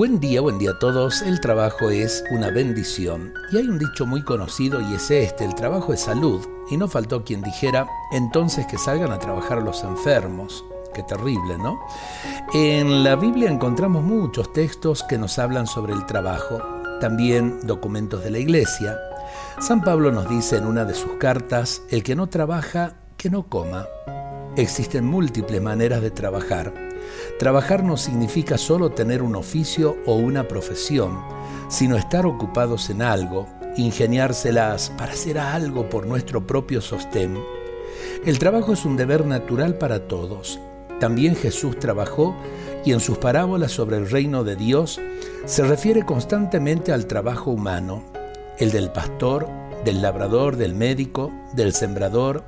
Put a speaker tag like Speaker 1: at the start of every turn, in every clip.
Speaker 1: Buen día, buen día a todos. El trabajo es una bendición. Y hay un dicho muy conocido y es este, el trabajo es salud. Y no faltó quien dijera, entonces que salgan a trabajar los enfermos. Qué terrible, ¿no? En la Biblia encontramos muchos textos que nos hablan sobre el trabajo, también documentos de la iglesia. San Pablo nos dice en una de sus cartas, el que no trabaja, que no coma. Existen múltiples maneras de trabajar Trabajar no significa solo tener un oficio o una profesión, sino estar ocupados en algo, ingeniárselas para hacer algo por nuestro propio sostén. El trabajo es un deber natural para todos. También Jesús trabajó y en sus parábolas sobre el reino de Dios se refiere constantemente al trabajo humano, el del pastor, del labrador, del médico, del sembrador,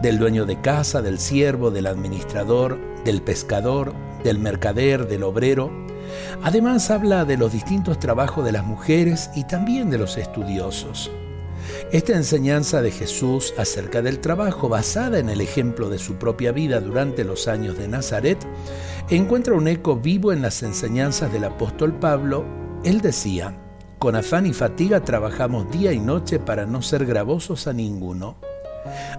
Speaker 1: del dueño de casa, del siervo, del administrador, del pescador, del mercader, del obrero. Además habla de los distintos trabajos de las mujeres y también de los estudiosos. Esta enseñanza de Jesús acerca del trabajo, basada en el ejemplo de su propia vida durante los años de Nazaret, encuentra un eco vivo en las enseñanzas del apóstol Pablo. Él decía, con afán y fatiga trabajamos día y noche para no ser gravosos a ninguno.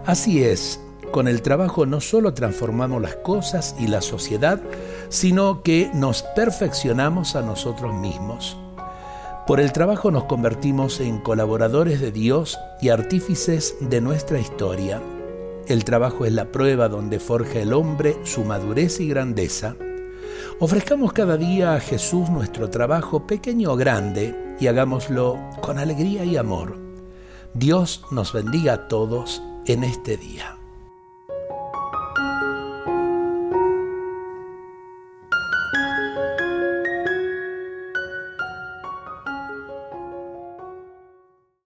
Speaker 1: Así es, con el trabajo no solo transformamos las cosas y la sociedad, sino que nos perfeccionamos a nosotros mismos. Por el trabajo nos convertimos en colaboradores de Dios y artífices de nuestra historia. El trabajo es la prueba donde forja el hombre su madurez y grandeza. Ofrezcamos cada día a Jesús nuestro trabajo, pequeño o grande, y hagámoslo con alegría y amor. Dios nos bendiga a todos en este día.